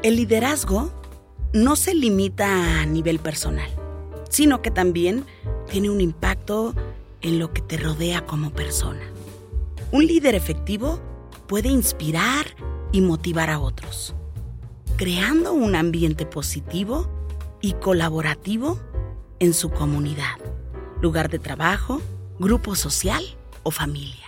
El liderazgo no se limita a nivel personal, sino que también tiene un impacto en lo que te rodea como persona. Un líder efectivo puede inspirar y motivar a otros, creando un ambiente positivo y colaborativo en su comunidad, lugar de trabajo, grupo social o familia.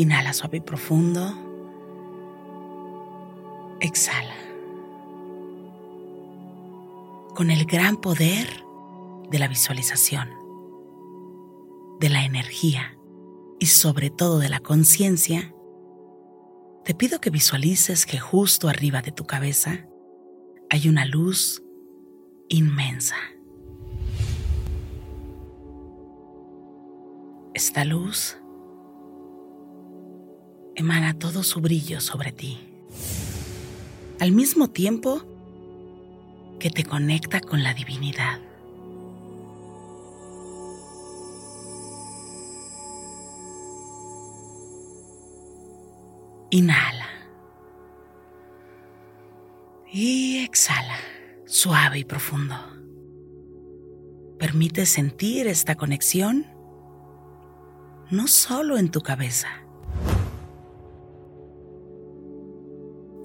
inhala suave y profundo. Exhala. Con el gran poder de la visualización, de la energía y sobre todo de la conciencia, te pido que visualices que justo arriba de tu cabeza hay una luz inmensa. Esta luz emana todo su brillo sobre ti, al mismo tiempo que te conecta con la divinidad. Inhala. Y exhala, suave y profundo. Permite sentir esta conexión no solo en tu cabeza,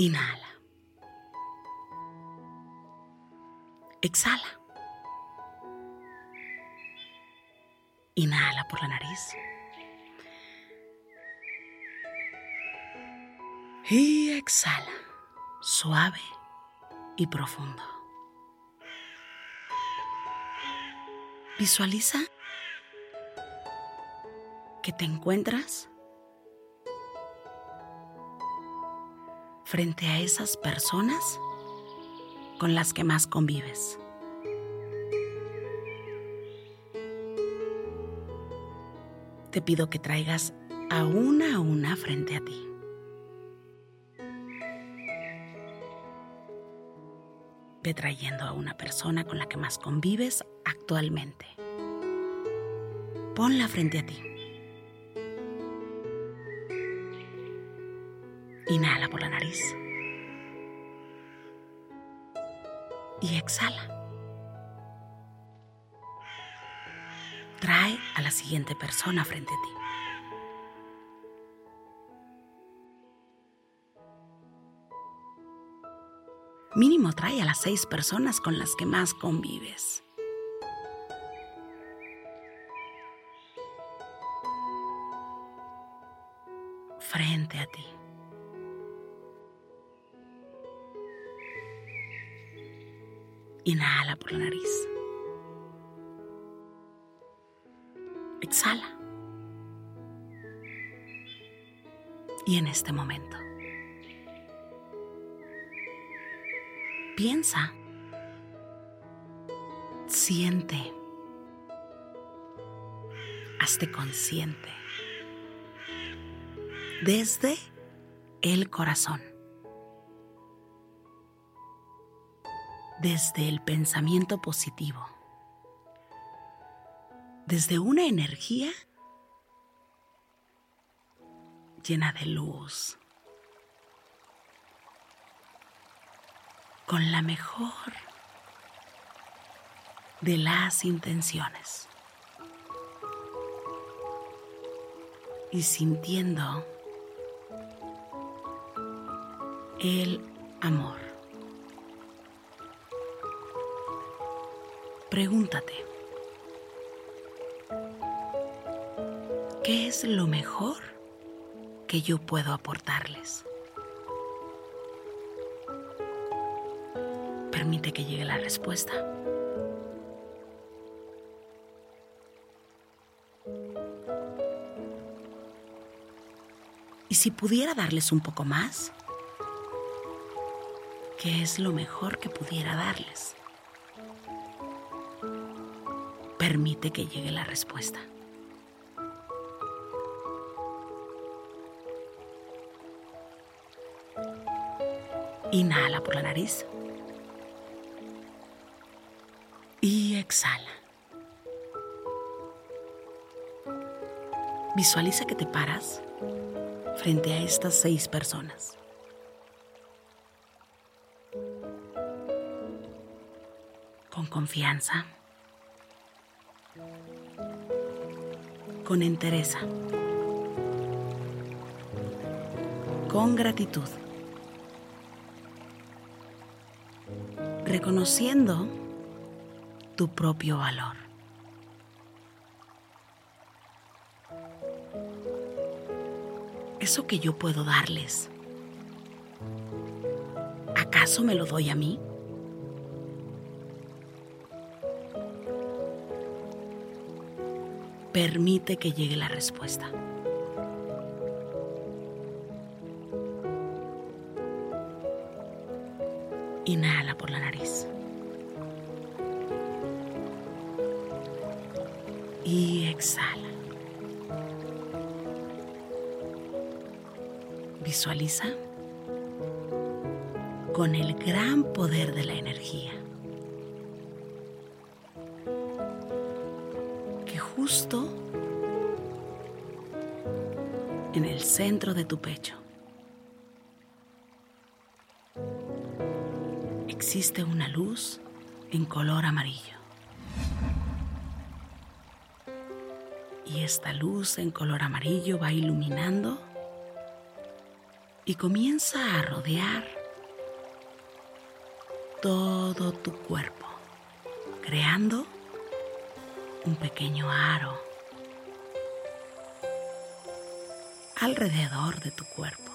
Inhala. Exhala. Inhala por la nariz. Y exhala. Suave y profundo. Visualiza que te encuentras frente a esas personas con las que más convives. Te pido que traigas a una a una frente a ti. Ve trayendo a una persona con la que más convives actualmente. Ponla frente a ti. Inhala por la nariz. Y exhala. Trae a la siguiente persona frente a ti. Mínimo trae a las seis personas con las que más convives. Frente a ti. Inhala por la nariz. Exhala. Y en este momento, piensa, siente, hazte consciente desde el corazón. Desde el pensamiento positivo, desde una energía llena de luz, con la mejor de las intenciones. Y sintiendo el amor. Pregúntate, ¿qué es lo mejor que yo puedo aportarles? Permite que llegue la respuesta. ¿Y si pudiera darles un poco más? ¿Qué es lo mejor que pudiera darles? Permite que llegue la respuesta. Inhala por la nariz. Y exhala. Visualiza que te paras frente a estas seis personas. Con confianza. Con entereza, con gratitud, reconociendo tu propio valor. Eso que yo puedo darles, ¿acaso me lo doy a mí? Permite que llegue la respuesta. Inhala por la nariz. Y exhala. Visualiza con el gran poder de la energía justo en el centro de tu pecho. Existe una luz en color amarillo. Y esta luz en color amarillo va iluminando y comienza a rodear todo tu cuerpo, creando un pequeño aro alrededor de tu cuerpo.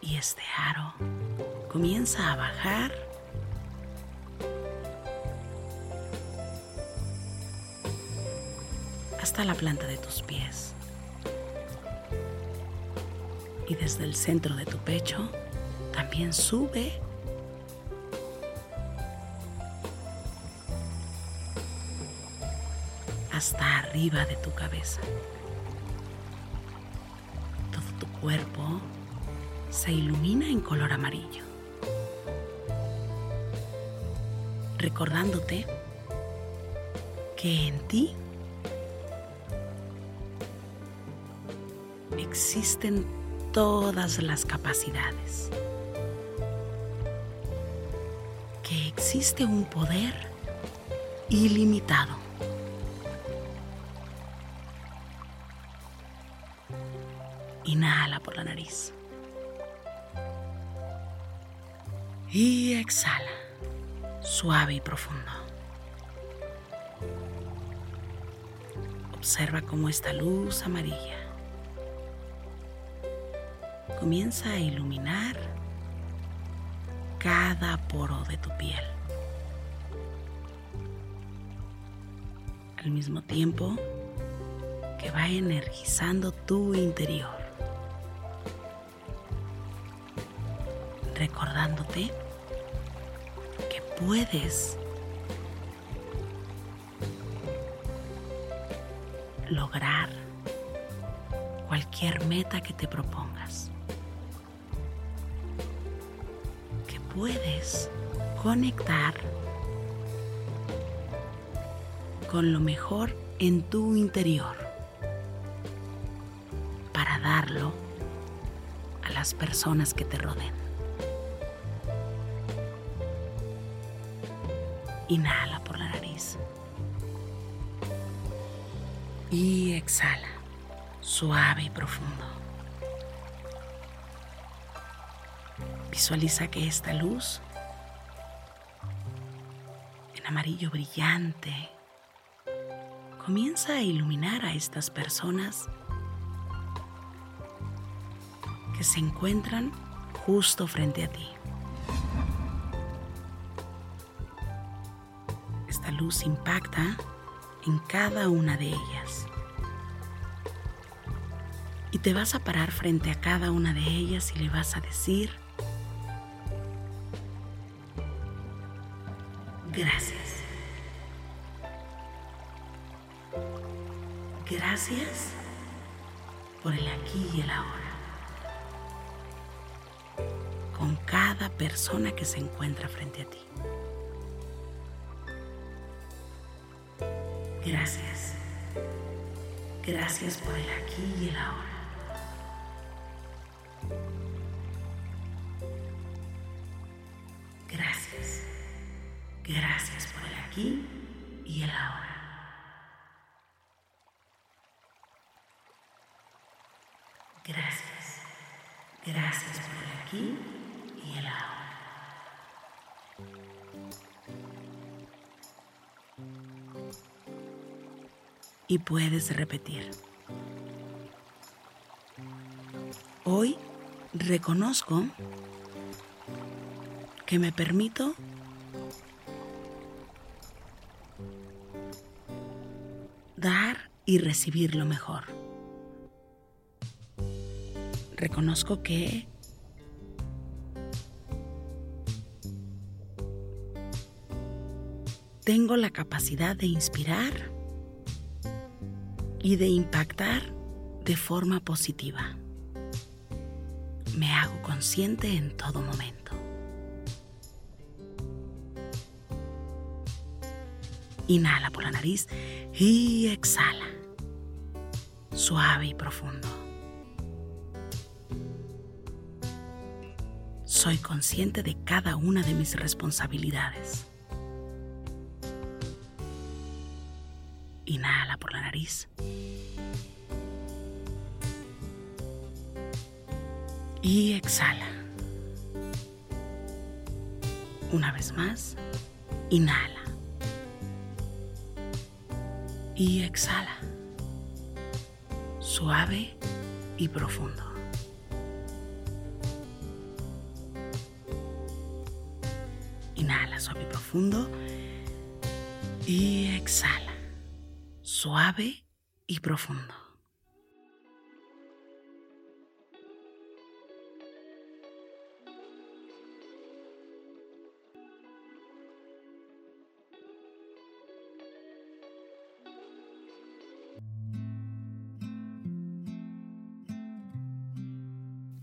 Y este aro comienza a bajar hasta la planta de tus pies. Y desde el centro de tu pecho también sube hasta arriba de tu cabeza. Todo tu cuerpo se ilumina en color amarillo, recordándote que en ti existen todas las capacidades, que existe un poder ilimitado Inhala por la nariz. Y exhala, suave y profundo. Observa cómo esta luz amarilla comienza a iluminar cada poro de tu piel. Al mismo tiempo que va energizando tu interior. Recordándote que puedes lograr cualquier meta que te propongas. Que puedes conectar con lo mejor en tu interior para darlo a las personas que te rodeen. Inhala por la nariz. Y exhala, suave y profundo. Visualiza que esta luz, en amarillo brillante, comienza a iluminar a estas personas que se encuentran justo frente a ti. Esta luz impacta en cada una de ellas. Y te vas a parar frente a cada una de ellas y le vas a decir, gracias. Gracias por el aquí y el ahora. Con cada persona que se encuentra frente a ti. Gracias. Gracias por el aquí y el ahora. Y puedes repetir. Hoy reconozco que me permito dar y recibir lo mejor. Reconozco que tengo la capacidad de inspirar y de impactar de forma positiva. Me hago consciente en todo momento. Inhala por la nariz y exhala. Suave y profundo. Soy consciente de cada una de mis responsabilidades. Exhala. Una vez más, inhala. Y exhala. Suave y profundo. Inhala suave y profundo. Y exhala. Suave y profundo.